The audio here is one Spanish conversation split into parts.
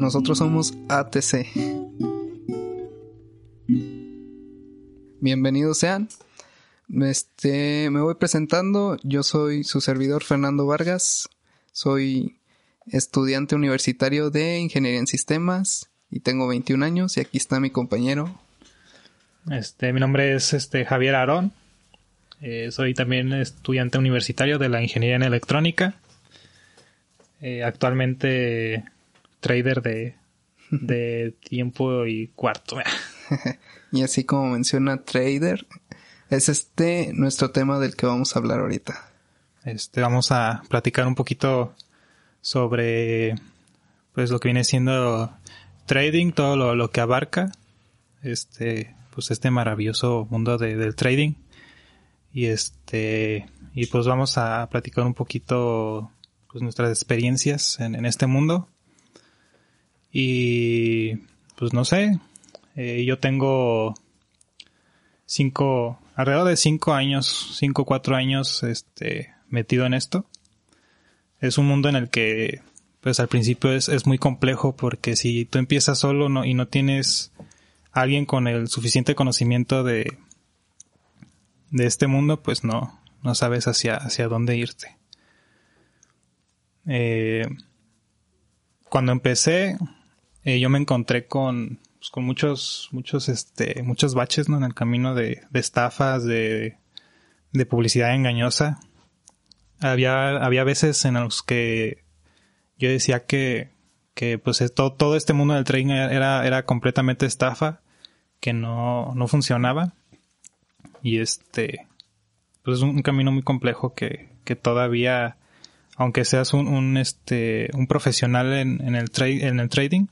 Nosotros somos ATC. Bienvenidos sean. Este, me voy presentando. Yo soy su servidor Fernando Vargas. Soy estudiante universitario de Ingeniería en Sistemas y tengo 21 años y aquí está mi compañero. Este, mi nombre es este Javier Arón. Eh, soy también estudiante universitario de la Ingeniería en Electrónica. Eh, actualmente trader de, de tiempo y cuarto. y así como menciona trader, es este nuestro tema del que vamos a hablar ahorita. Este, vamos a platicar un poquito sobre pues lo que viene siendo trading, todo lo, lo que abarca este pues este maravilloso mundo de, del trading y este y pues vamos a platicar un poquito pues nuestras experiencias en, en este mundo y pues no sé, eh, yo tengo cinco, alrededor de cinco años, cinco, cuatro años, este, metido en esto. Es un mundo en el que, pues al principio es, es muy complejo porque si tú empiezas solo y no tienes alguien con el suficiente conocimiento de, de este mundo, pues no, no sabes hacia, hacia dónde irte. Eh, cuando empecé, eh, yo me encontré con, pues, con muchos, muchos, este, muchos baches, ¿no? En el camino de, estafas, de, de publicidad engañosa. Había, había veces en los que yo decía que, que pues todo, todo este mundo del trading era, era completamente estafa, que no, no funcionaba. Y este, pues es un, camino muy complejo que, que todavía, aunque seas un, un este, un profesional en, en el en el trading,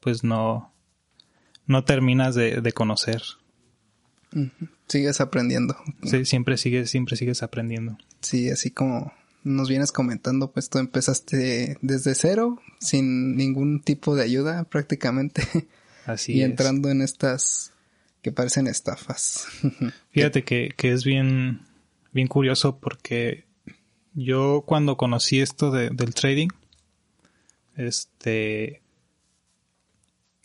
pues no, no terminas de, de conocer. Sigues aprendiendo. Sí, siempre sigues, siempre sigues aprendiendo. Sí, así como nos vienes comentando, pues tú empezaste desde cero, sin ningún tipo de ayuda prácticamente. Así y entrando en estas que parecen estafas. Fíjate que, que es bien, bien curioso porque yo cuando conocí esto de, del trading, este,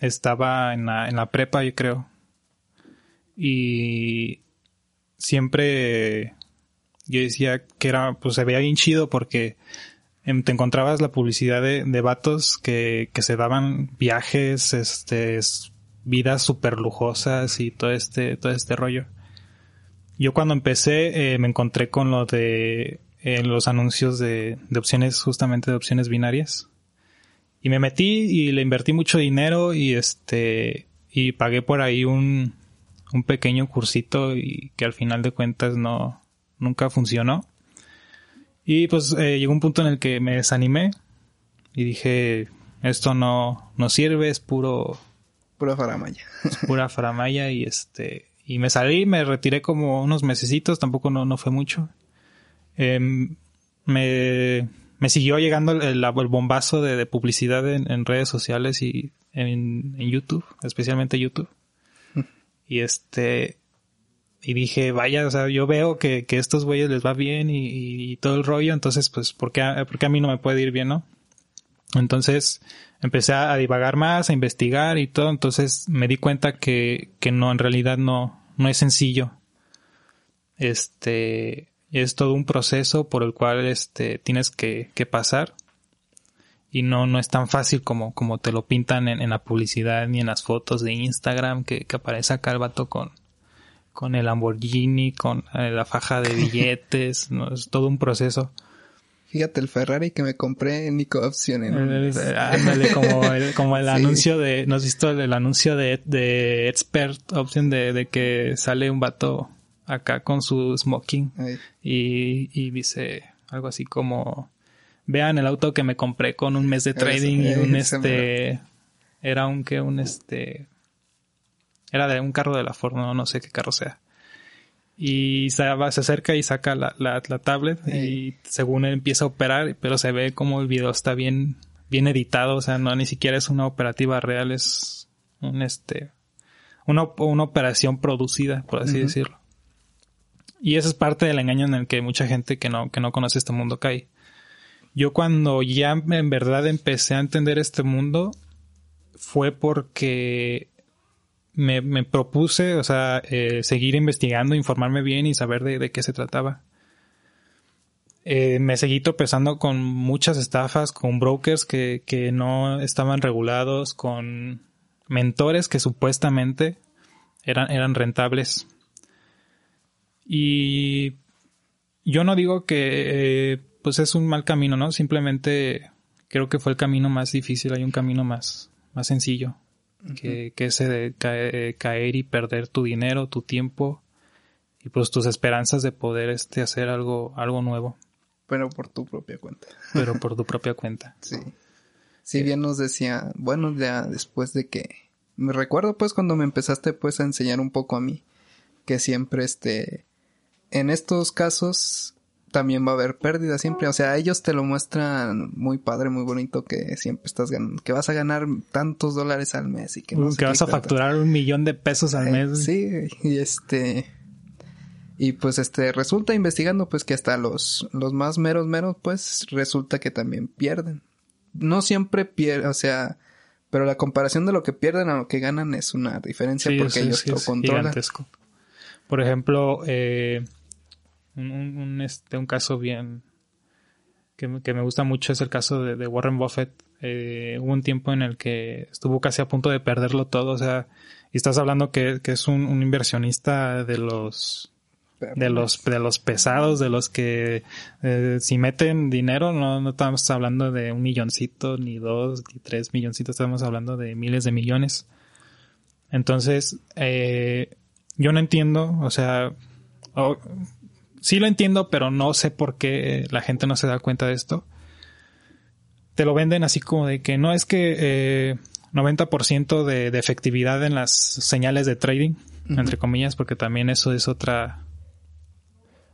estaba en la, en la prepa, yo creo. Y siempre yo decía que era, pues se veía bien chido porque te encontrabas la publicidad de, de vatos que, que se daban viajes, este, vidas súper lujosas y todo este, todo este rollo. Yo cuando empecé eh, me encontré con lo de eh, los anuncios de, de opciones, justamente de opciones binarias. Y me metí y le invertí mucho dinero y este, y pagué por ahí un, un pequeño cursito y que al final de cuentas no, nunca funcionó. Y pues eh, llegó un punto en el que me desanimé y dije, esto no, no sirve, es puro... Pura faramaya. Es pura faramaya y este... Y me salí, me retiré como unos mesecitos, tampoco no, no fue mucho. Eh, me me siguió llegando el, el bombazo de, de publicidad en, en, redes sociales y en, en YouTube, especialmente YouTube. y este, y dije, vaya, o sea, yo veo que, que estos güeyes les va bien y, todo el rollo, entonces, pues, ¿por qué, ¿por qué a mí no me puede ir bien, no? Entonces, empecé a, a divagar más, a investigar y todo, entonces me di cuenta que, que no, en realidad no, no es sencillo. Este, es todo un proceso por el cual este tienes que, que pasar y no, no es tan fácil como, como te lo pintan en, en la publicidad ni en las fotos de Instagram que, que aparece acá el vato con, con el Lamborghini, con eh, la faja de billetes, ¿no? es todo un proceso. Fíjate el Ferrari que me compré en Nico Option. En Ándale, como el, como el sí. anuncio de, ¿no has visto el, el anuncio de, de Expert Option de, de que sale un vato acá con su smoking y, y, dice algo así como vean el auto que me compré con un mes de trading y un este era un que un este era de un carro de la Ford no, no sé qué carro sea y se, va, se acerca y saca la, la, la tablet y según él empieza a operar pero se ve como el video está bien bien editado o sea no ni siquiera es una operativa real es un este una, una operación producida por así uh -huh. decirlo y esa es parte del engaño en el que mucha gente que no, que no conoce este mundo cae. Yo cuando ya en verdad empecé a entender este mundo, fue porque me, me propuse, o sea, eh, seguir investigando, informarme bien y saber de, de qué se trataba. Eh, me seguí tropezando con muchas estafas, con brokers que, que no estaban regulados, con mentores que supuestamente eran, eran rentables. Y yo no digo que eh, pues es un mal camino, ¿no? Simplemente creo que fue el camino más difícil, hay un camino más, más sencillo, que, que ese de caer, caer, y perder tu dinero, tu tiempo y pues tus esperanzas de poder este hacer algo, algo nuevo. Pero por tu propia cuenta. Pero por tu propia cuenta. sí. Si bien nos decía, bueno, ya después de que me recuerdo pues cuando me empezaste pues a enseñar un poco a mí que siempre este en estos casos también va a haber pérdidas siempre, o sea, ellos te lo muestran muy padre, muy bonito que siempre estás ganando, que vas a ganar tantos dólares al mes y que no que vas a facturar un millón de pesos al eh, mes. Sí, y este y pues este resulta investigando pues que hasta los los más meros meros pues resulta que también pierden. No siempre pierden, o sea, pero la comparación de lo que pierden a lo que ganan es una diferencia porque ellos lo controlan. Por ejemplo, eh, un, este, un caso bien que, me gusta mucho es el caso de, Warren Buffett. Eh, hubo un tiempo en el que estuvo casi a punto de perderlo todo, o sea, y estás hablando que, es un, inversionista de los de los de los pesados, de los que eh, si meten dinero no, no estamos hablando de un milloncito, ni dos, ni tres milloncitos, estamos hablando de miles de millones. Entonces, eh, yo no entiendo, o sea, sí lo entiendo, pero no sé por qué la gente no se da cuenta de esto. Te lo venden así como de que no es que eh, 90% de, de, efectividad en las señales de trading, entre comillas, porque también eso es otra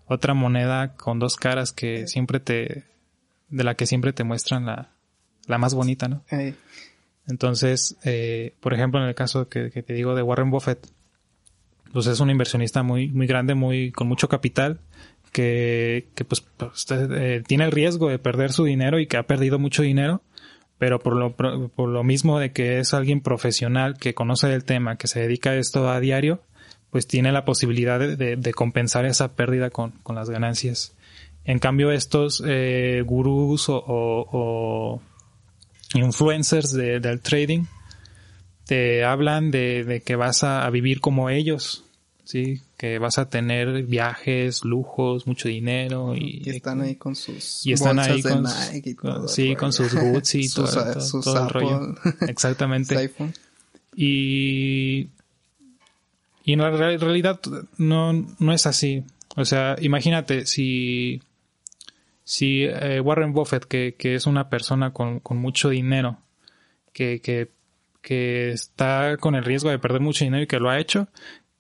otra moneda con dos caras que siempre te de la que siempre te muestran la, la más bonita, ¿no? Entonces, eh, por ejemplo, en el caso que, que, te digo de Warren Buffett, pues es un inversionista muy, muy grande, muy, con mucho capital, que, que pues, pues eh, tiene el riesgo de perder su dinero y que ha perdido mucho dinero, pero por lo, por lo mismo de que es alguien profesional que conoce el tema, que se dedica a esto a diario, pues tiene la posibilidad de, de, compensar esa pérdida con, con, las ganancias. En cambio, estos eh, gurús o, influencers de, del trading, te hablan de, de que vas a, vivir como ellos, ¿sí? Que vas a tener viajes, lujos, mucho dinero y... están ahí con sus y están ahí con, Nike y todo Sí, con sus boots y todo, todo, el rollo. Exactamente. y... Y en la realidad no, no es así. O sea, imagínate si... Si eh, Warren Buffett, que, que es una persona con, con mucho dinero, que, que que está con el riesgo de perder mucho dinero y que lo ha hecho,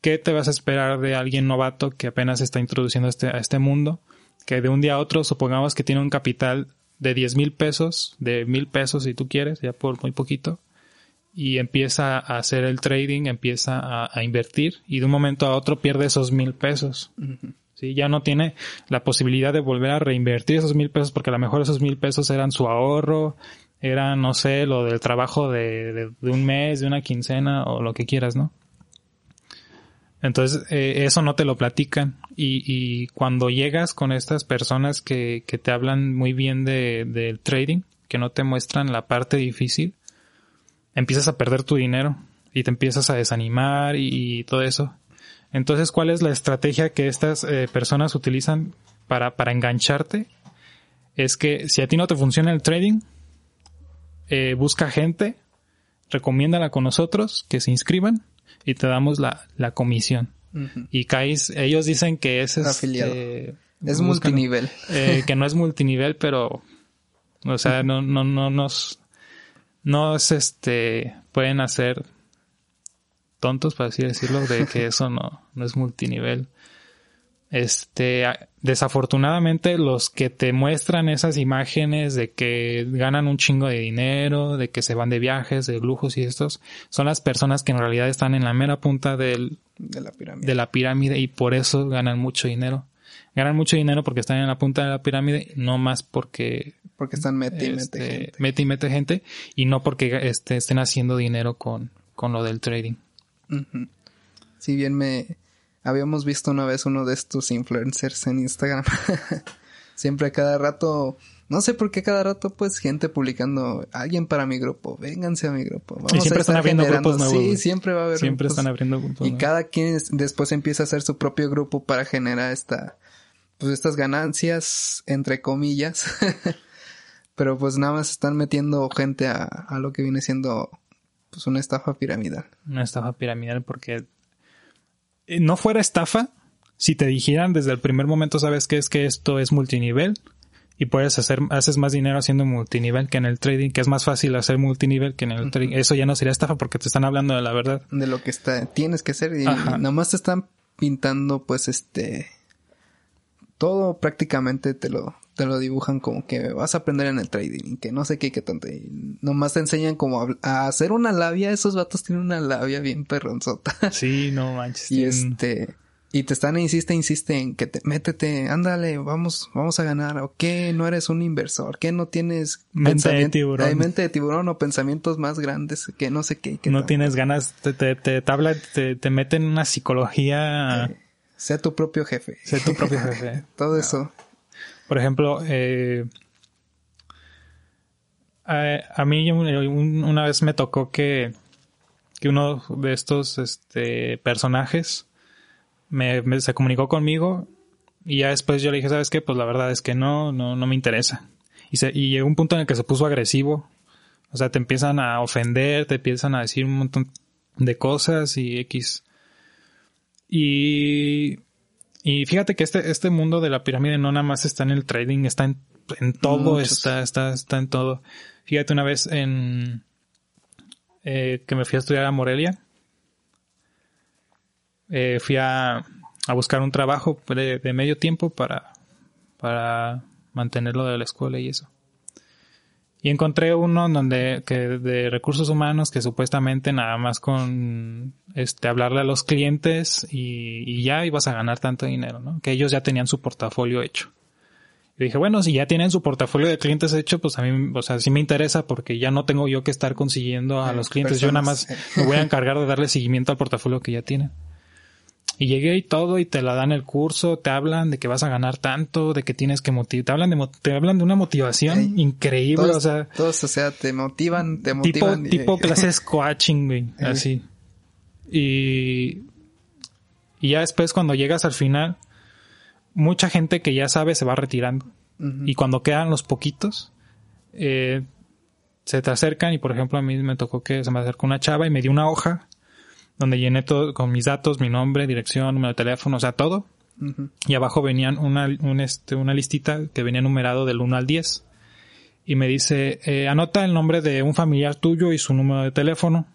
¿qué te vas a esperar de alguien novato que apenas está introduciendo a este, a este mundo? Que de un día a otro, supongamos que tiene un capital de 10 mil pesos, de mil pesos si tú quieres, ya por muy poquito, y empieza a hacer el trading, empieza a, invertir y de un momento a otro pierde esos mil pesos. ¿sí? Ya no tiene la posibilidad de volver a reinvertir esos mil pesos porque a lo mejor esos mil pesos eran su ahorro, era, no sé, lo del trabajo de, de, un mes, de una quincena o lo que quieras, ¿no? Entonces, eh, eso no te lo platican. Y, y cuando llegas con estas personas que, que te hablan muy bien del de, trading, que no te muestran la parte difícil, empiezas a perder tu dinero y te empiezas a desanimar y, todo eso. Entonces, ¿cuál es la estrategia que estas eh, personas utilizan para, para engancharte? Es que si a ti no te funciona el trading, eh, busca gente, recomiéndala con nosotros, que se inscriban y te damos la, la comisión. Y caes, ellos dicen que es este, es multinivel. Eh, que no es multinivel, pero, o sea, no, no, no nos, no es este, pueden hacer tontos, para así decirlo, de que eso no, no es multinivel. Este, desafortunadamente los que te muestran esas imágenes de que ganan un chingo de dinero, de que se van de viajes, de lujos y estos, son las personas que en realidad están en la mera punta del, de, la pirámide. de la pirámide y por eso ganan mucho dinero. Ganan mucho dinero porque están en la punta de la pirámide, no más porque Porque están mete y mete este, gente. Mete y mete gente y no porque este, estén haciendo dinero con, con lo del trading. Si bien me habíamos visto una vez uno de estos influencers en Instagram. Siempre a cada rato no sé por qué cada rato, pues, gente publicando alguien para mi grupo, vénganse a mi grupo. Vamos y siempre están abriendo grupos nuevos. Sí, siempre va a haber Siempre están abriendo grupos Y cada quien después empieza a hacer su propio grupo para generar esta, pues, estas ganancias, entre comillas. Pero pues nada más están metiendo gente a, a lo que viene siendo, pues, una estafa piramidal. Una estafa piramidal porque no fuera estafa si te dijeran desde el primer momento, sabes que es que esto es multinivel y puedes hacer, haces más dinero haciendo multinivel que en el trading, que es más fácil hacer multinivel que en el trading. Eso ya no sería estafa porque te están hablando de la verdad. De lo que está, tienes que hacer y, nomás te están pintando pues este, todo prácticamente te lo, te lo dibujan como que vas a aprender en el trading, que no sé qué, qué tanto. Y nomás te enseñan como a, hacer una labia. Esos vatos tienen una labia bien perronzota. Sí, no manches. y este, y te están, insiste, insiste en que te, métete, ándale, vamos, vamos a ganar. ¿O qué? No eres un inversor. ¿Qué no tienes mente de tiburón? Hay mente de tiburón o pensamientos más grandes que no sé qué. Que no tienes ganas, te, te, te, tabla, te, te meten una psicología. Eh, sea tu propio jefe. Sea tu propio jefe. Todo eso. Por ejemplo, eh, a, mí una vez me tocó que, que uno de estos este, personajes me, se comunicó conmigo y ya después yo le dije, ¿sabes qué? Pues la verdad es que no, no, no me interesa. Y, se, y llegó un punto en el que se puso agresivo. O sea, te empiezan a ofender, te empiezan a decir un montón de cosas y X. Y, y fíjate que este, este mundo de la pirámide no nada más está en el trading, está en, en todo, está, está, está en todo. Fíjate una vez en, eh, que me fui a estudiar a Morelia eh, fui a, a, buscar un trabajo de, medio tiempo para, para mantenerlo de la escuela y eso. Y encontré uno donde, que de recursos humanos que supuestamente nada más con este hablarle a los clientes y, y, ya ibas a ganar tanto dinero, ¿no? Que ellos ya tenían su portafolio hecho. Y dije, bueno, si ya tienen su portafolio de clientes hecho, pues a mí, o sea, sí me interesa porque ya no tengo yo que estar consiguiendo a los clientes. Yo nada más me voy a encargar de darle seguimiento al portafolio que ya tienen. Y llegué y todo y te la dan el curso, te hablan de que vas a ganar tanto, de que tienes que motivar, te hablan de, te hablan de una motivación increíble, o sea. Todos, o sea, te motivan, te motivan. Tipo, tipo clases coaching, güey, así. Y, y ya después cuando llegas al final, mucha gente que ya sabe se va retirando. Y cuando quedan los poquitos, eh, se te acercan y por ejemplo a mí me tocó que se me acercó una chava y me dio una hoja donde llené todo con mis datos, mi nombre, dirección, número de teléfono, o sea, todo. Y abajo venían una, un, este, una listita que venía numerado del 1 al 10. Y me dice, eh, anota el nombre de un familiar tuyo y su número de teléfono.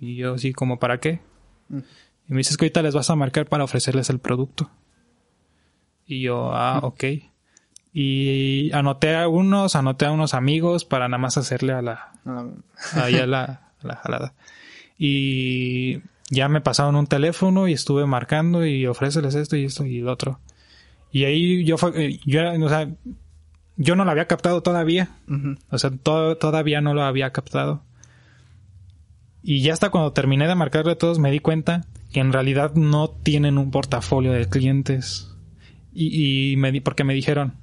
Y yo así como, ¿para qué? Y me dices que ahorita les vas a marcar para ofrecerles el producto. Y yo, ah, ok. Y anoté a unos, anoté a unos amigos para nada más hacerle a la, ahí a la, a la jalada. Y ya me pasaron un teléfono y estuve marcando y ofréceles esto y esto y lo otro. Y ahí yo fue, yo o sea, yo no lo había captado todavía. O sea, todavía no lo había captado. Y ya hasta cuando terminé de marcarle a todos me di cuenta que en realidad no tienen un portafolio de clientes. Y, y me di, porque me dijeron,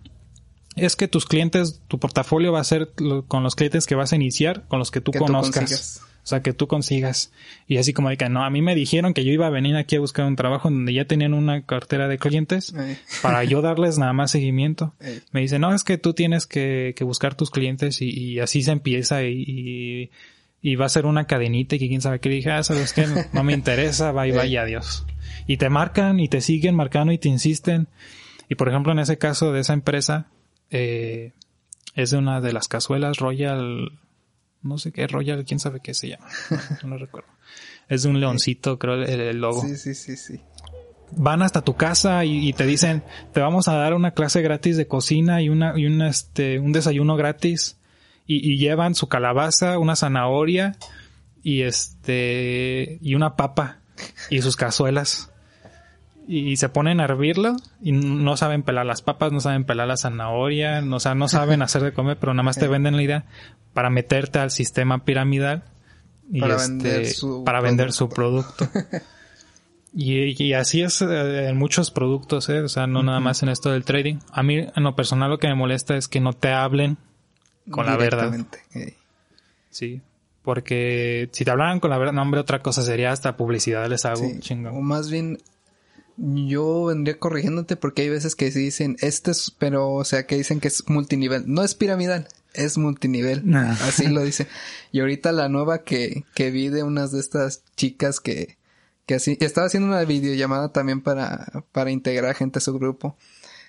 es que tus clientes, tu portafolio va a ser con los clientes que vas a iniciar, con los que tú conozcas. O sea, que tú consigas. Y así como de que no, a mí me dijeron que yo iba a venir aquí a buscar un trabajo donde ya tenían una cartera de clientes para yo darles nada más seguimiento. Me dice, no, es que tú tienes que, que buscar tus clientes y, así se empieza y, y, va a ser una cadenita y que quién sabe qué. dije, ah, sabes que no, me interesa, bye, bye, adiós. Y te marcan y te siguen marcando y te insisten. Y por ejemplo, en ese caso de esa empresa, eh, es de una de las cazuelas Royal no sé qué, Royal, quién sabe qué se llama. No, recuerdo. Es de un leoncito, creo, el, logo. Sí, sí, sí, sí. Van hasta tu casa y, te dicen, te vamos a dar una clase gratis de cocina y una, y una, este, un desayuno gratis. Y, llevan su calabaza, una zanahoria y este, y una papa y sus cazuelas. Y se ponen a hervirlo y no saben pelar las papas, no saben pelar la zanahoria, no, o sea, no saben hacer de comer, pero nada más te venden la idea para meterte al sistema piramidal y para, este, vender, su para vender su producto. y, y, así es eh, en muchos productos, ¿eh? o sea, no nada más en esto del trading. A mí, en lo personal, lo que me molesta es que no te hablen con la verdad. Sí, porque si te hablaran con la verdad, no, hombre, otra cosa sería hasta publicidad les hago O más bien, yo vendría corrigiéndote porque hay veces que se dicen, este es, pero, o sea, que dicen que es multinivel. No es piramidal, es multinivel. Así lo dice. Y ahorita la nueva que, que vi de unas de estas chicas que, que así, estaba haciendo una videollamada también para, para integrar gente a su grupo.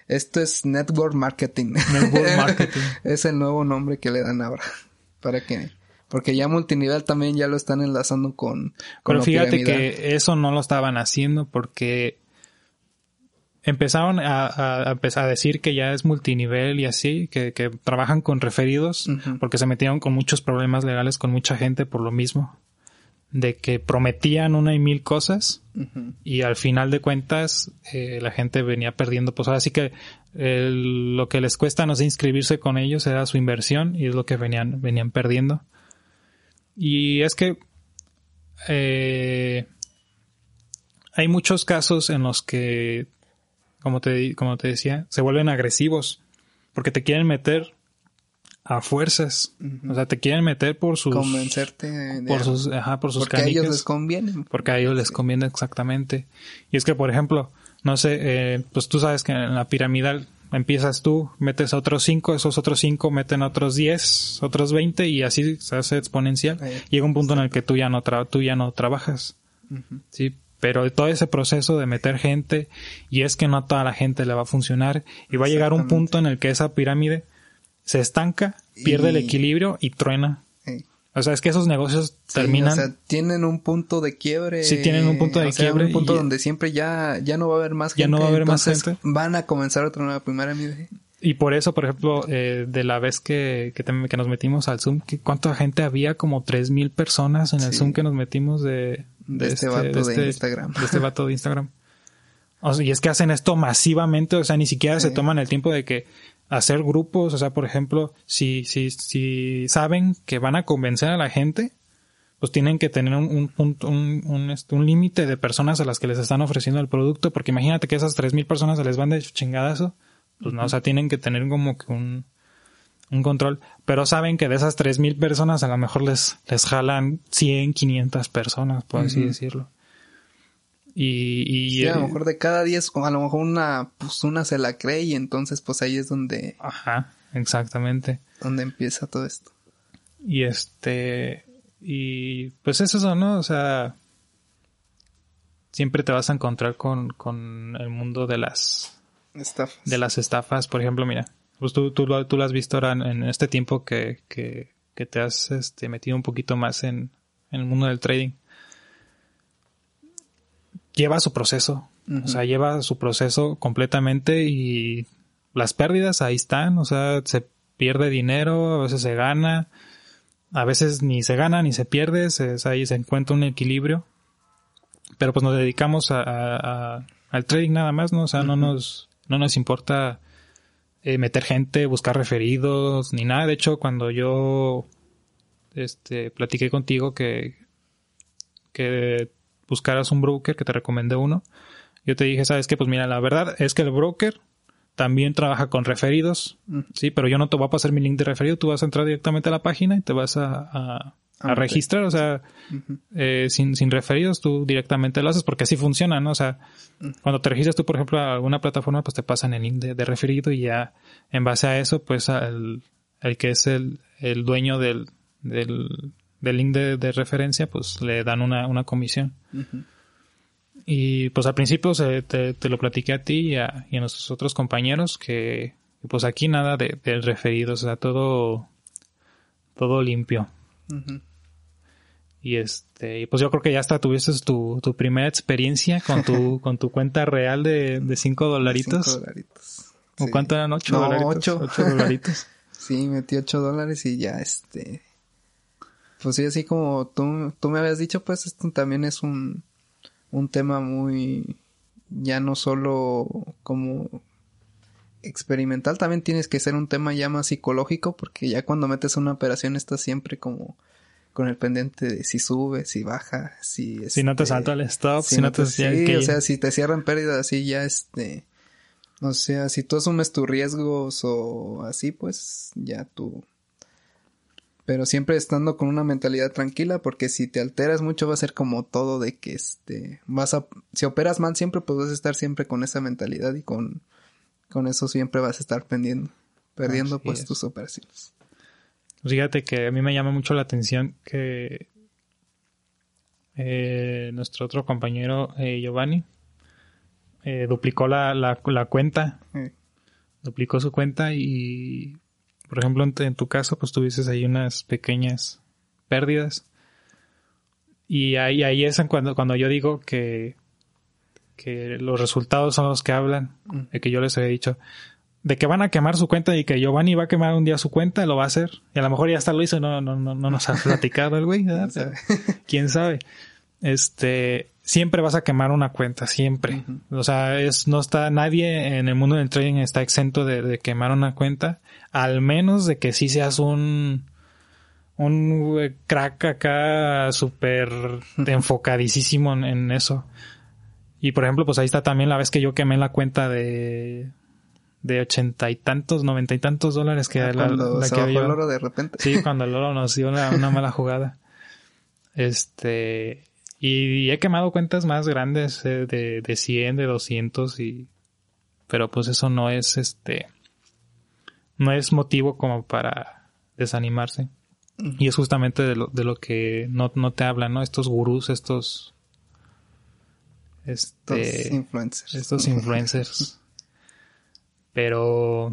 Esto es Network Marketing. Network Marketing. es el nuevo nombre que le dan ahora. Para que, porque ya multinivel también ya lo están enlazando con, con Pero fíjate que eso no lo estaban haciendo porque empezaron a, a, a, decir que ya es multinivel y así, que, que trabajan con referidos, porque se metieron con muchos problemas legales con mucha gente por lo mismo, de que prometían una y mil cosas y al final de cuentas eh, la gente venía perdiendo, pues ahora sí que lo que les cuesta no sé inscribirse con ellos era su inversión y es lo que venían, venían perdiendo. Y es que eh, hay muchos casos en los que como te, como te decía, se vuelven agresivos porque te quieren meter a fuerzas. O sea, te quieren meter por sus... Convencerte. por sus, ajá, por sus Porque a ellos les conviene. Porque a ellos les conviene exactamente. Y es que, por ejemplo, no sé, eh, pues tú sabes que en la piramidal empiezas tú, metes a otros cinco, esos otros cinco meten a otros diez, otros veinte y así se hace exponencial. Llega un punto en el que tú ya no, tú ya no trabajas. Sí, pero todo ese proceso de meter gente y es que no a toda la gente le va a funcionar y va a llegar un punto en el que esa pirámide se estanca, pierde el equilibrio y truena. O sea, es que esos negocios terminan. O sea, tienen un punto de quiebre. Sí, tienen un punto de quiebre. Un punto donde siempre ya, ya no va a haber más gente. Ya no va a haber más gente. Van a comenzar otra nueva pirámide. Y por eso, por ejemplo, eh, de la vez que, que, que, nos metimos al Zoom, ¿cuánta gente había? Como tres mil personas en el Zoom que nos metimos de, de, este, este, vato de, este, Instagram. De este vato de Instagram. O sea, y es que hacen esto masivamente, o sea, ni siquiera se toman el tiempo de que hacer grupos, o sea, por ejemplo, si, si, si saben que van a convencer a la gente, pues tienen que tener un, un, un, un, este, un límite de personas a las que les están ofreciendo el producto, porque imagínate que esas tres mil personas se les van de chingadazo, pues no, o sea, tienen que tener como que un, un control, pero saben que de esas 3.000 personas a lo mejor les, les jalan 100, 500 personas, por así decirlo. Y, y a lo mejor de cada 10, a lo mejor una, pues una se la cree y entonces pues ahí es donde... Ajá, exactamente. Donde empieza todo esto. Y este, y pues es eso, ¿no? O sea, siempre te vas a encontrar con, con el mundo de las... Estafas. De las estafas, por ejemplo, mira, pues tú, tú, tú lo has visto ahora en este tiempo que, que, que te has este, metido un poquito más en, en, el mundo del trading. Lleva su proceso. O sea, lleva su proceso completamente y las pérdidas ahí están. O sea, se pierde dinero, a veces se gana, a veces ni se gana ni se pierde. Se, ahí se encuentra un equilibrio. Pero pues nos dedicamos a, a, al trading nada más, ¿no? O sea, no nos, no nos importa eh, meter gente, buscar referidos, ni nada. De hecho, cuando yo este, platiqué contigo que, que buscaras un broker, que te recomendé uno, yo te dije, sabes que, pues mira, la verdad es que el broker también trabaja con referidos, sí, pero yo no te voy a pasar mi link de referido, tú vas a entrar directamente a la página y te vas a, a registrar, o sea, eh, sin, sin referidos tú directamente lo haces porque así funciona, ¿no? O sea, cuando te registras tú, por ejemplo, a alguna plataforma, pues te pasan el link de, referido y ya en base a eso, pues el, el que es el, el dueño del, del, del link de, de, referencia, pues le dan una, una comisión. Y pues al principio se, te, te, lo platiqué a ti y a, y a nuestros otros compañeros que pues aquí nada de, del referido, o sea, todo, todo limpio. Y este, pues yo creo que ya hasta tuviste tu, tu primera experiencia con tu, con tu cuenta real de, de cinco dolaritos. Cinco dolaritos. ¿O cuánto eran? ¿Ocho dolaritos? Ocho. dolaritos. sí, metí ocho dólares y ya este. Pues sí, así como tú, tú me habías dicho, pues esto también es un, un tema muy, ya no solo como experimental, también tienes que ser un tema ya más psicológico, porque ya cuando metes una operación estás siempre como con el pendiente de si sube, si baja, si... si no te este, salta el stop, si, no te... Sí, o sea, si te cierran pérdidas así ya este... O sea, si tú asumes tus riesgos o así, pues ya tú... Pero siempre estando con una mentalidad tranquila, porque si te alteras mucho va a ser como todo de que este... Vas a... Si operas mal siempre, pues vas a estar siempre con esa mentalidad y con... Con eso siempre vas a estar perdiendo, perdiendo pues tus operaciones. Fíjate que a mí me llama mucho la atención que eh, nuestro otro compañero eh, Giovanni eh, duplicó la, la, cuenta. Duplicó su cuenta y, por ejemplo, en, tu caso, pues tuviste ahí unas pequeñas pérdidas. Y ahí, ahí es cuando, cuando yo digo que, que los resultados son los que hablan, de que yo les había dicho de que van a quemar su cuenta y que Giovanni va a quemar un día su cuenta, lo va a hacer. Y a lo mejor ya hasta lo hizo, no, no, no, no nos ha platicado el güey, ¿Quién sabe? Este, siempre vas a quemar una cuenta, siempre. O sea, es, no está, nadie en el mundo del trading está exento de, quemar una cuenta, al menos de que sí seas un, un crack acá súper enfocadísimo en, en eso. Y por ejemplo, pues ahí está también la vez que yo quemé la cuenta de, de ochenta y tantos, noventa y tantos dólares que, ah, la, la que había. el oro de repente. Sí, cuando el oro nos dio una, mala jugada. Este, y, he quemado cuentas más grandes eh, de, de 100, de 200 y, pero pues eso no es este, no es motivo como para desanimarse. Y es justamente de lo, de lo que no, no te hablan, ¿no? Estos gurús, estos, este, estos influencers. Estos influencers. Pero,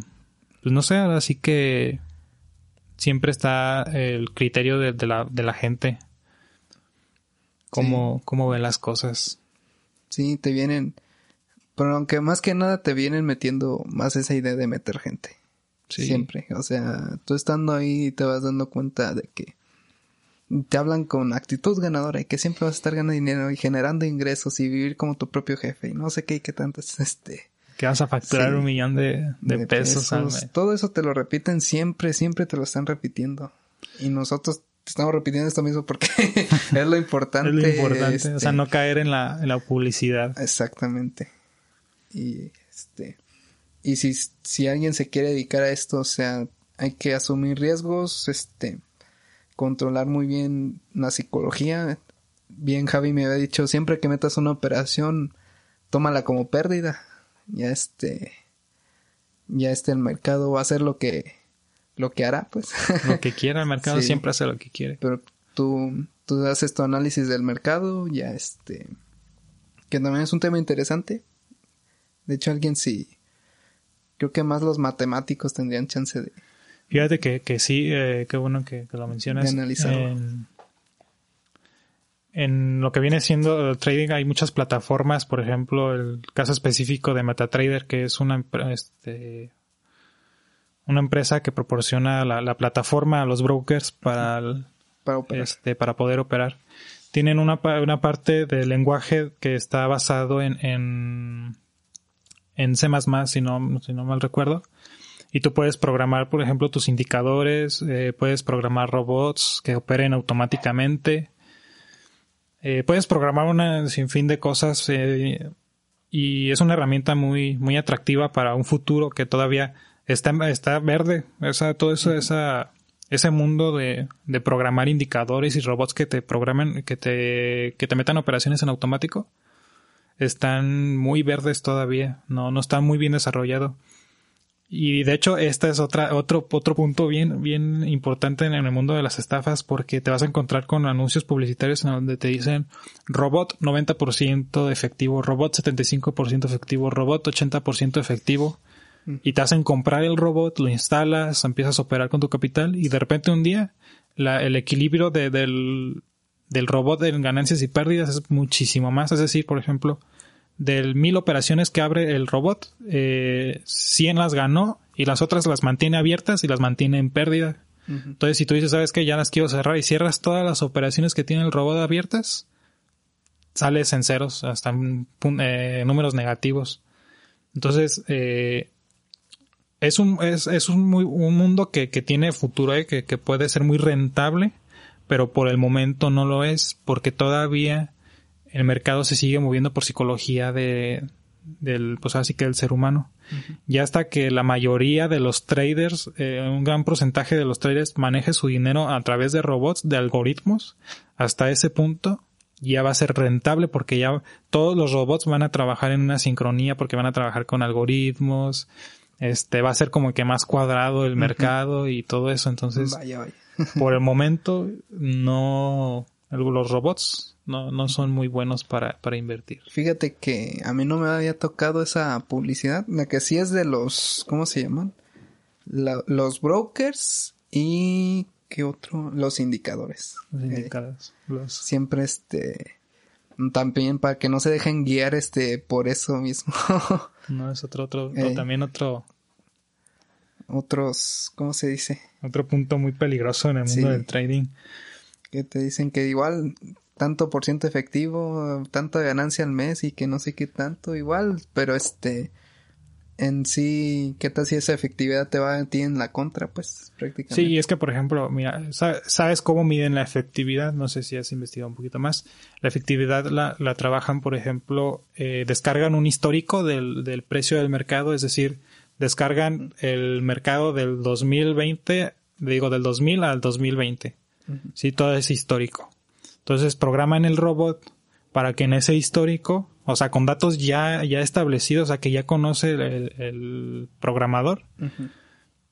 pues no sé, ahora sí que siempre está el criterio de, la, de la gente. Cómo, cómo ven las cosas. Sí, te vienen. Pero aunque más que nada te vienen metiendo más esa idea de meter gente. Sí. Siempre. O sea, tú estando ahí te vas dando cuenta de que te hablan con actitud ganadora y que siempre vas a estar ganando dinero y generando ingresos y vivir como tu propio jefe y no sé qué y qué tanto es este que vas a facturar un millón de, pesos, Todo eso te lo repiten siempre, siempre te lo están repitiendo. Y nosotros estamos repitiendo esto mismo porque es lo importante. es lo importante, o sea, este, no caer en la, en la publicidad. Exactamente. Y este y si, si alguien se quiere dedicar a esto, o sea, hay que asumir riesgos, este controlar muy bien la psicología. Bien Javi me había dicho, siempre que metas una operación, tómala como pérdida. Ya este ya este el mercado va a hacer lo que lo que hará pues lo que quiera el mercado siempre hace lo que quiere. Pero tú tú haces tu análisis del mercado ya este que también es un tema interesante. De hecho alguien sí creo que más los matemáticos tendrían chance de fíjate que, que sí eh, qué bueno que, lo mencionas analizarlo en lo que viene siendo el trading hay muchas plataformas, por ejemplo, el caso específico de MetaTrader, que es una, este, una empresa que proporciona la, plataforma a los brokers para, Este, para poder operar. Tienen una, una parte del lenguaje que está basado en, en, en C++, si no, si no mal recuerdo. Y tú puedes programar, por ejemplo, tus indicadores, eh, puedes programar robots que operen automáticamente, eh, puedes programar una sinfín de cosas eh, y es una herramienta muy, muy atractiva para un futuro que todavía está, está verde. O todo eso, esa, ese mundo de, de, programar indicadores y robots que te programen, que te, que te metan operaciones en automático, están muy verdes todavía. No, no está muy bien desarrollado. Y de hecho, este es otra, otro, otro punto bien, bien importante en el mundo de las estafas porque te vas a encontrar con anuncios publicitarios en donde te dicen robot 90% efectivo, robot 75% efectivo, robot 80% efectivo. Mm. Y te hacen comprar el robot, lo instalas, empiezas a operar con tu capital y de repente un día la, el equilibrio de, del, del robot en ganancias y pérdidas es muchísimo más. Es decir, por ejemplo, del mil operaciones que abre el robot, eh, 100 las ganó y las otras las mantiene abiertas y las mantiene en pérdida. Entonces, si tú dices, ¿sabes qué? Ya las quiero cerrar y cierras todas las operaciones que tiene el robot abiertas, sales en ceros, hasta eh, números negativos. Entonces, eh, es un, es, es un, muy, un mundo que, que tiene futuro, eh, que, que puede ser muy rentable, pero por el momento no lo es, porque todavía el mercado se sigue moviendo por psicología de, del, pues así que del ser humano. Ya hasta que la mayoría de los traders, eh, un gran porcentaje de los traders maneje su dinero a través de robots, de algoritmos, hasta ese punto ya va a ser rentable porque ya todos los robots van a trabajar en una sincronía porque van a trabajar con algoritmos, este va a ser como que más cuadrado el mercado y todo eso, entonces por el momento no los robots no, no son muy buenos para, para invertir. Fíjate que a mí no me había tocado esa publicidad, la que sí es de los, ¿cómo se llaman? los brokers y ¿qué otro? Los indicadores. Los indicadores. Siempre este también para que no se dejen guiar este por eso mismo. no es otro otro eh. también otro otros ¿cómo se dice? Otro punto muy peligroso en el mundo del trading que te dicen que igual tanto por ciento efectivo, tanta ganancia al mes y que no sé qué tanto igual, pero este en sí, ¿qué tal si esa efectividad te va a ti en la contra? Pues prácticamente. Sí, es que por ejemplo, mira, ¿sabes cómo miden la efectividad? No sé si has investigado un poquito más. La efectividad la, la trabajan, por ejemplo, eh, descargan un histórico del, del precio del mercado, es decir, descargan el mercado del 2020, digo, del 2000 al 2020 Sí, todo es histórico. Entonces programan el robot para que en ese histórico, o sea, con datos ya, ya establecidos, o sea, que ya conoce el, programador,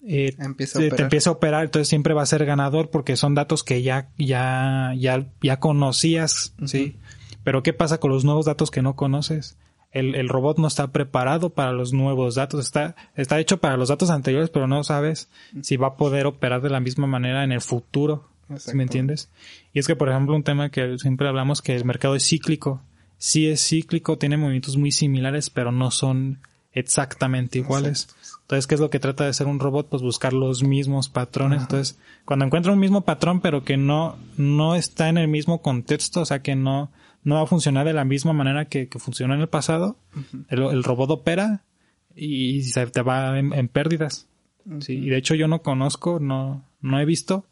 eh, te, empieza a operar, entonces siempre va a ser ganador porque son datos que ya, ya, ya, ya conocías, ¿sí? Pero ¿qué pasa con los nuevos datos que no conoces? El, el, robot no está preparado para los nuevos datos, está, está hecho para los datos anteriores, pero no sabes si va a poder operar de la misma manera en el futuro. ¿Me entiendes? Y es que, por ejemplo, un tema que siempre hablamos que el mercado es cíclico. Sí es cíclico, tiene movimientos muy similares, pero no son exactamente iguales. Entonces, ¿qué es lo que trata de hacer un robot? Pues buscar los mismos patrones. Entonces, cuando encuentra un mismo patrón, pero que no, no está en el mismo contexto, o sea, que no, no va a funcionar de la misma manera que, que funcionó en el pasado, el, robot opera y se te va en, pérdidas. Sí, y de hecho yo no conozco, no, no he visto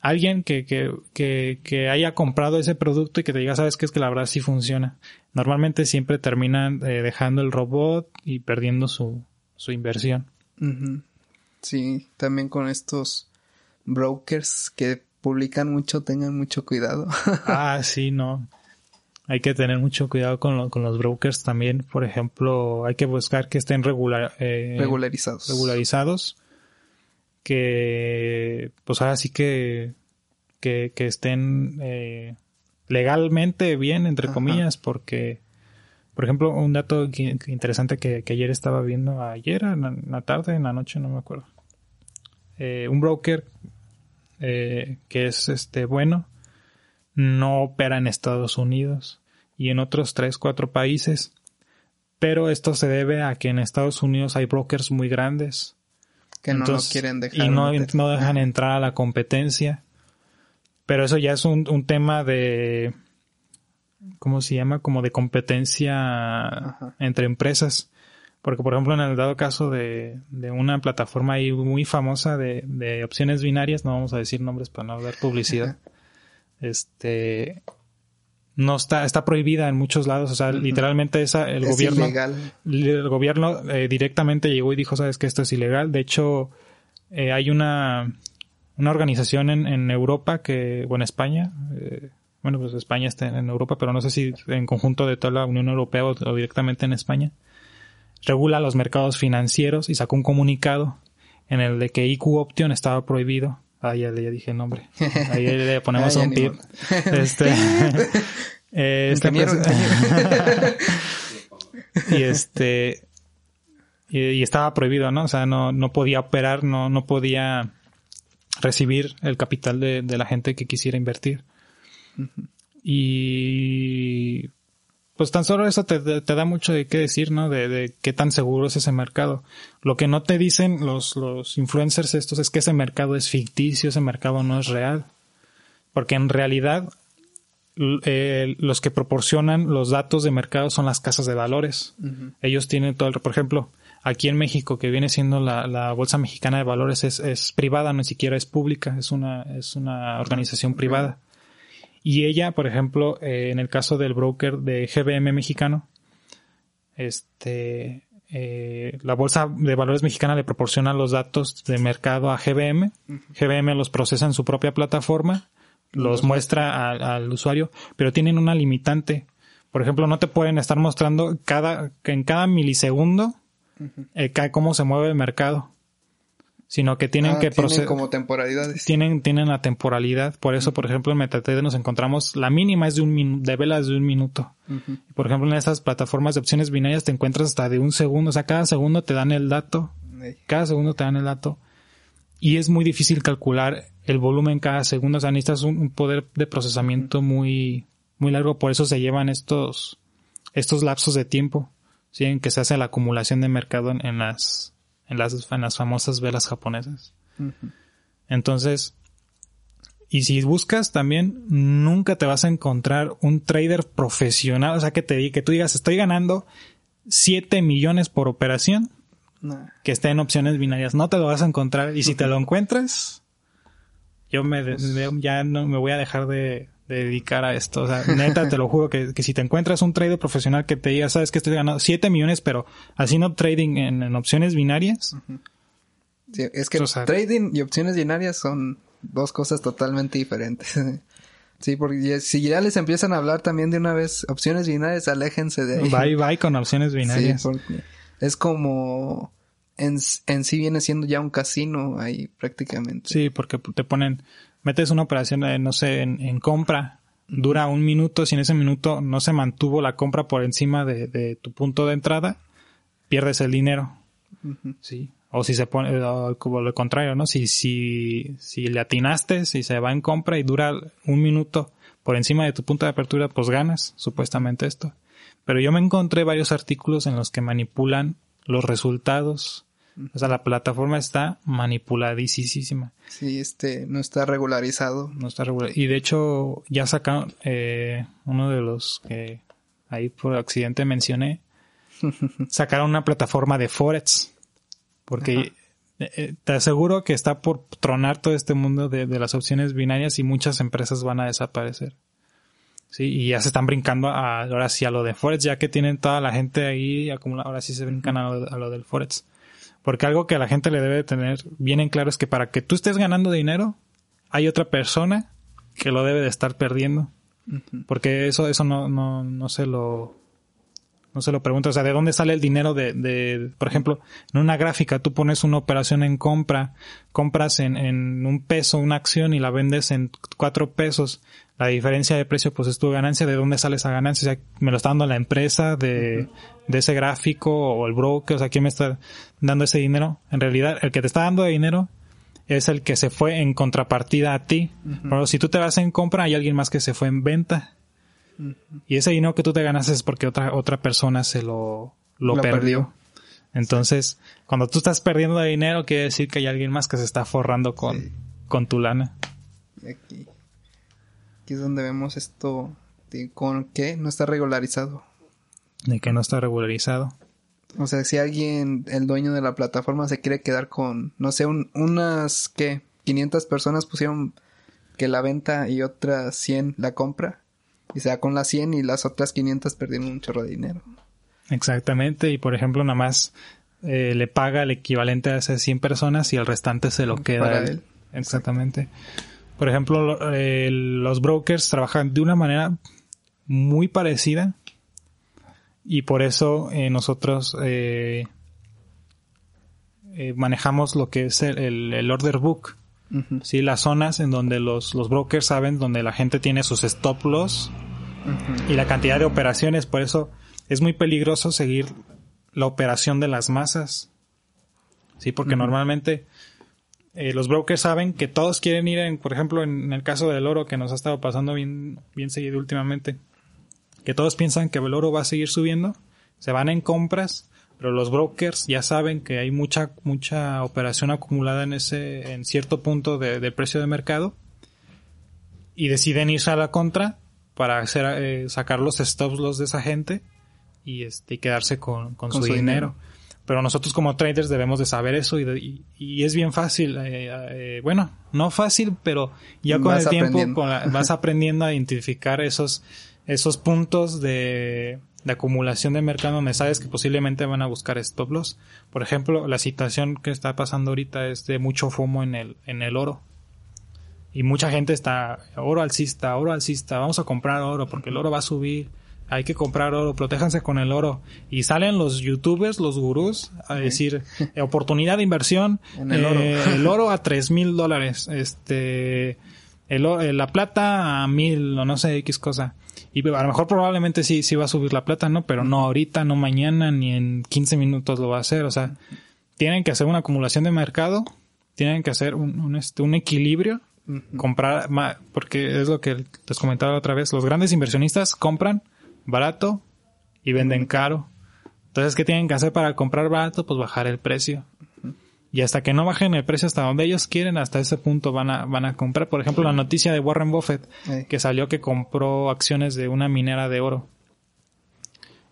alguien que, que, que, que, haya comprado ese producto y que te diga, sabes que es que la verdad sí funciona. Normalmente siempre terminan eh, dejando el robot y perdiendo su, su inversión. Sí, también con estos brokers que publican mucho, tengan mucho cuidado. ah, sí, no. Hay que tener mucho cuidado con, con los brokers también. Por ejemplo, hay que buscar que estén regular, eh, regularizados. Regularizados que pues ahora sí que, que, estén eh, legalmente bien, entre comillas, porque, por ejemplo, un dato interesante que, ayer estaba viendo, ayer, en la, tarde, en la noche, no me acuerdo. Eh, un broker eh, que es este bueno no opera en Estados Unidos y en otros tres, cuatro países. Pero esto se debe a que en Estados Unidos hay brokers muy grandes que no quieren dejar. Y no, no, dejan entrar a la competencia. Pero eso ya es un, un tema de. ¿Cómo se llama? Como de competencia entre empresas. Porque, por ejemplo, en el dado caso de, de una plataforma ahí muy famosa de, de, opciones binarias, no vamos a decir nombres para no dar publicidad, este, no está, está prohibida en muchos lados, o sea, literalmente esa, el gobierno, el gobierno eh, directamente llegó y dijo, sabes que esto es ilegal, de hecho, eh, hay una, una organización en, en Europa que, o en España, eh, bueno, pues España está en Europa, pero no sé si en conjunto de toda la Unión Europea o, directamente en España, regula los mercados financieros y sacó un comunicado en el de que IQ Option estaba prohibido Ah, ya, ya dije el nombre. Ahí le ponemos un tip. Este, eh, este y este y, estaba prohibido, ¿no? O sea, no, no podía operar, no, no podía recibir el capital de, de la gente que quisiera invertir. Y pues tan solo eso te, da mucho de qué decir, ¿no? De, qué tan seguro es ese mercado. Lo que no te dicen los, los influencers estos es que ese mercado es ficticio, ese mercado no es real. Porque en realidad eh, los que proporcionan los datos de mercado son las casas de valores. Ellos tienen todo el, por ejemplo, aquí en México, que viene siendo la, Bolsa Mexicana de Valores, es, privada, no siquiera es pública, es una, es una organización privada. Y ella, por ejemplo, eh, en el caso del broker de GBM mexicano, este, eh, la Bolsa de Valores Mexicana le proporciona los datos de mercado a GBM. GBM los procesa en su propia plataforma los muestra al, usuario, pero tienen una limitante. Por ejemplo, no te pueden estar mostrando cada, en cada milisegundo eh, cómo se mueve el mercado. Sino que tienen ah, que proceder. como temporalidades. Tienen, tienen la temporalidad. Por eso, por ejemplo, en MetaTrader nos encontramos, la mínima es de un minuto, de velas de un minuto. Por ejemplo, en estas plataformas de opciones binarias te encuentras hasta de un segundo. O sea, cada segundo te dan el dato. Cada segundo te dan el dato. Y es muy difícil calcular el volumen cada segundo. O sea, necesitas un, poder de procesamiento muy, muy largo. Por eso se llevan estos, estos lapsos de tiempo, ¿sí? En que se hace la acumulación de mercado en, las, en las, en las famosas velas japonesas. Entonces, y si buscas también, nunca te vas a encontrar un trader profesional, o sea, que te que tú digas, estoy ganando 7 millones por operación, que esté en opciones binarias. No te lo vas a encontrar. Y si te lo encuentras, yo me, ya no me voy a dejar de, dedicar a esto. O sea, neta, te lo juro que, si te encuentras un trader profesional que te diga, sabes que estoy ganando 7 millones, pero haciendo trading en, opciones binarias. es que trading y opciones binarias son dos cosas totalmente diferentes. sí, porque si ya les empiezan a hablar también de una vez opciones binarias, aléjense de ahí. Bye bye con opciones binarias. es como en, en sí viene siendo ya un casino ahí prácticamente. Sí, porque te ponen, metes una operación, no sé, en, compra, dura un minuto, si en ese minuto no se mantuvo la compra por encima de, tu punto de entrada, pierdes el dinero. Sí. O si se pone, como lo contrario, ¿no? Si, si, si le atinaste, si se va en compra y dura un minuto por encima de tu punto de apertura, pues ganas, supuestamente esto. Pero yo me encontré varios artículos en los que manipulan los resultados o sea, la plataforma está manipuladísima. Sí, este, no está regularizado. No está regularizado. Y de hecho, ya sacaron eh, uno de los que ahí por accidente mencioné. sacaron una plataforma de Forex. Porque eh, eh, te aseguro que está por tronar todo este mundo de, las opciones binarias y muchas empresas van a desaparecer. Sí, y ya se están brincando a, ahora sí a lo de Forex, ya que tienen toda la gente ahí acumulada, ahora sí se brincan a lo del Forex. Porque algo que a la gente le debe tener bien en claro es que para que tú estés ganando dinero, hay otra persona que lo debe de estar perdiendo. Porque eso, eso no, no, no se lo, no se lo pregunta. O sea, ¿de dónde sale el dinero de, de, por ejemplo, en una gráfica tú pones una operación en compra, compras en, en un peso una acción y la vendes en cuatro pesos la diferencia de precio pues es tu ganancia, de dónde sale esa ganancia, o sea, me lo está dando la empresa de, de ese gráfico o el broker, o sea, ¿quién me está dando ese dinero? En realidad, el que te está dando dinero es el que se fue en contrapartida a ti. Pero si tú te vas en compra, hay alguien más que se fue en venta. Y ese dinero que tú te ganas es porque otra, otra persona se lo, lo, perdió. Entonces, cuando tú estás perdiendo dinero, quiere decir que hay alguien más que se está forrando con, con tu lana. Aquí. Aquí es donde vemos esto de con que no está regularizado. De que no está regularizado. O sea, si alguien, el dueño de la plataforma, se quiere quedar con, no sé, unas, ¿qué? 500 personas pusieron que la venta y otras 100 la compra. Y se da con las 100 y las otras 500 perdieron un chorro de dinero. Exactamente. Y por ejemplo, nada más eh, le paga el equivalente a esas 100 personas y el restante se lo queda Para él. Exactamente. Por ejemplo, eh, los brokers trabajan de una manera muy parecida y por eso eh, nosotros manejamos lo que es el, order book. ¿sí? Las zonas en donde los, los, brokers saben donde la gente tiene sus stop loss y la cantidad de operaciones. Por eso es muy peligroso seguir la operación de las masas. Sí, porque normalmente eh, los brokers saben que todos quieren ir en, por ejemplo, en, el caso del oro que nos ha estado pasando bien, bien seguido últimamente, que todos piensan que el oro va a seguir subiendo, se van en compras, pero los brokers ya saben que hay mucha, mucha operación acumulada en ese, en cierto punto de, precio de mercado y deciden irse a la contra para hacer, eh, sacar los stop loss de esa gente y, este, quedarse con, con, su, dinero. Pero nosotros como traders debemos de saber eso y, y, es bien fácil. Eh, eh, bueno, no fácil, pero ya con el tiempo vas aprendiendo a identificar esos, esos puntos de, de acumulación de mercado donde sabes que posiblemente van a buscar stop loss. Por ejemplo, la situación que está pasando ahorita es de mucho FOMO en el, en el oro. Y mucha gente está, oro alcista, oro alcista, vamos a comprar oro porque el oro va a subir, hay que comprar oro, protéjanse con el oro. Y salen los youtubers, los gurús, a decir, eh, oportunidad de inversión, el, oro. Eh, el oro a tres mil dólares, este, el, eh, la plata a mil o no sé X cosa. Y a lo mejor probablemente sí, sí va a subir la plata, ¿no? Pero no ahorita, no mañana, ni en 15 minutos lo va a hacer. O sea, tienen que hacer una acumulación de mercado, tienen que hacer un, un, este, un equilibrio comprar, porque es lo que les comentaba otra vez, los grandes inversionistas compran barato y venden caro. Entonces, ¿qué tienen que hacer para comprar barato? Pues bajar el precio. Y hasta que no bajen el precio hasta donde ellos quieren, hasta ese punto van a, van a comprar. Por ejemplo, la noticia de Warren Buffett, que salió que compró acciones de una minera de oro.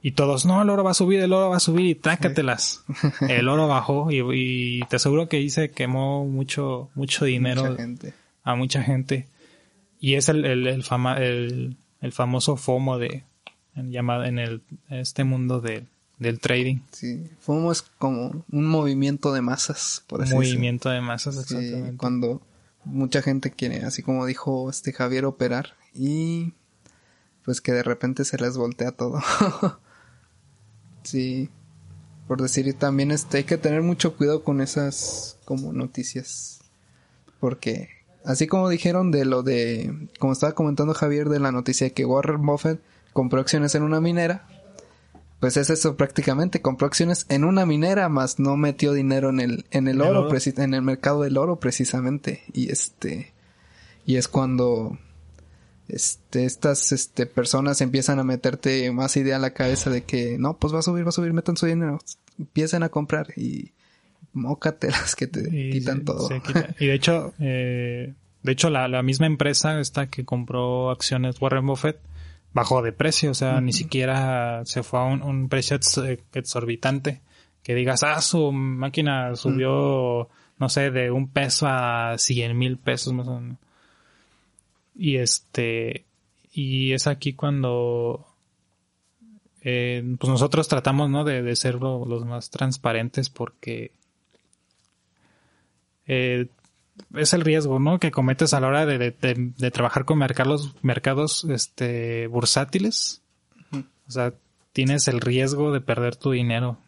Y todos, no, el oro va a subir, el oro va a subir y trácatelas. El oro bajó y, te aseguro que dice quemó mucho, mucho dinero a mucha gente. Y es el, el, el, fama, el, el famoso FOMO de, en, llamado, en el, este mundo de, del trading. Sí, FOMO es como un movimiento de masas, por así Movimiento de masas, exactamente. cuando mucha gente quiere, así como dijo este Javier, operar y pues que de repente se les voltea todo. sí, por decir, también este, hay que tener mucho cuidado con esas como noticias, porque Así como dijeron de lo de, como estaba comentando Javier, de la noticia de que Warren Buffett compró acciones en una minera, pues es eso prácticamente, compró acciones en una minera, más no metió dinero en el, en el, oro, en el mercado del oro precisamente. Y este, y es cuando este, estas este, personas empiezan a meterte más idea a la cabeza de que no, pues va a subir, va a subir, metan su dinero, empiecen a comprar y mócatelas que te quitan todo. Y de hecho, eh, de hecho la, la, misma empresa esta que compró acciones Warren Buffett bajó de precio, o sea, ni siquiera se fue a un, precio exorbitante. Que digas, ah, su máquina subió, no sé, de un peso a cien mil pesos más o menos. Y este, y es aquí cuando eh, pues nosotros tratamos, ¿no? De, de ser los más transparentes porque eh, es el riesgo, ¿no? Que cometes a la hora de, de, trabajar con mercados, mercados, este, bursátiles. O sea, tienes el riesgo de perder tu dinero.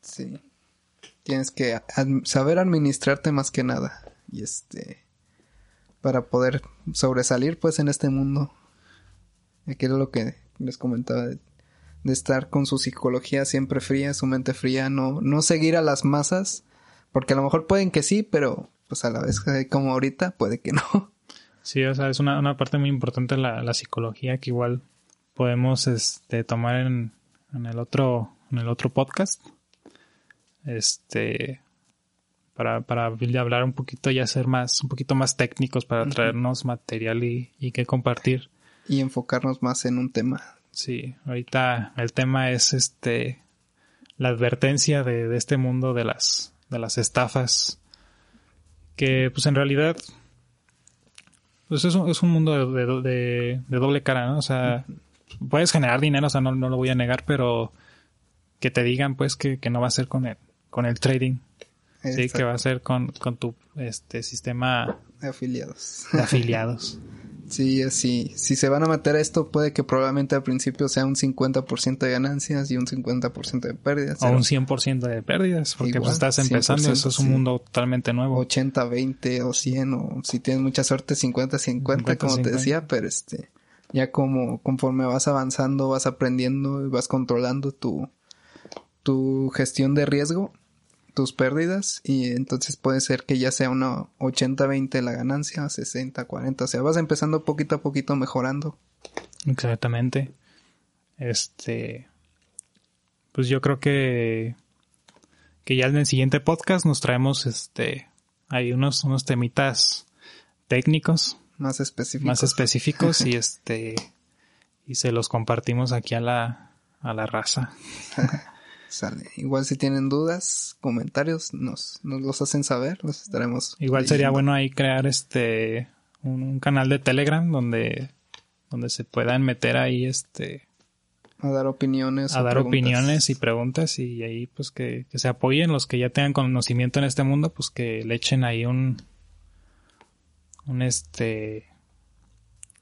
Sí. Tienes que saber administrarte más que nada. Y este, para poder sobresalir, pues, en este mundo. Aquí es lo que les comentaba de estar con su psicología siempre fría, su mente fría, no, no seguir a las masas, porque a lo mejor pueden que sí, pero pues a la vez como ahorita puede que no. Sí, o sea, es una, una parte muy importante la, la psicología que igual podemos este, tomar en, en el otro, en el otro podcast. Este para, para hablar un poquito y hacer más, un poquito más técnicos para traernos material y, y que compartir. Y enfocarnos más en un tema Sí, ahorita el tema es este la advertencia de, de, este mundo de las de las estafas que pues en realidad pues es un, es un mundo de, de, de, doble cara, ¿no? O sea, puedes generar dinero, o sea, no, no, lo voy a negar, pero que te digan pues que, que no va a ser con el, con el trading. Sí, que va a ser con, con tu este sistema de afiliados. De afiliados. Sí, así. Si se van a meter a esto, puede que probablemente al principio sea un 50% de ganancias y un 50% de pérdidas. O un 100% de pérdidas, porque pues estás empezando, eso es un mundo totalmente nuevo. 80, 20 o 100, o si tienes mucha suerte, 50, 50, como te decía, pero este, ya como conforme vas avanzando, vas aprendiendo y vas controlando tu, tu gestión de riesgo, tus pérdidas y entonces puede ser que ya sea una 80-20 la ganancia, 60-40, o sea, vas empezando poquito a poquito mejorando. Exactamente. Este, pues yo creo que, que ya en el siguiente podcast nos traemos este, hay unos, unos temitas técnicos más específicos. Más específicos y este y se los compartimos aquí a la a la raza. Sale. Igual si tienen dudas, comentarios, nos, nos los hacen saber, los estaremos. Igual sería bueno ahí crear este un, canal de Telegram donde donde se puedan meter ahí este a dar opiniones a dar opiniones y preguntas y ahí pues que, que, se apoyen los que ya tengan conocimiento en este mundo pues que le echen ahí un un este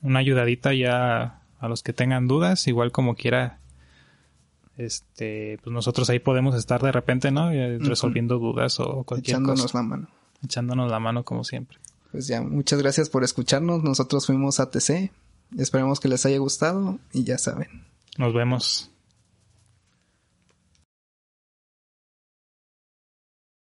una ayudadita ya a los que tengan dudas igual como quiera este, pues nosotros ahí podemos estar de repente, ¿no? Eh, resolviendo dudas o cualquier Echándonos la mano. Echándonos la mano como siempre. Pues ya, muchas gracias por escucharnos. Nosotros fuimos a TC. Esperemos que les haya gustado y ya saben. Nos vemos.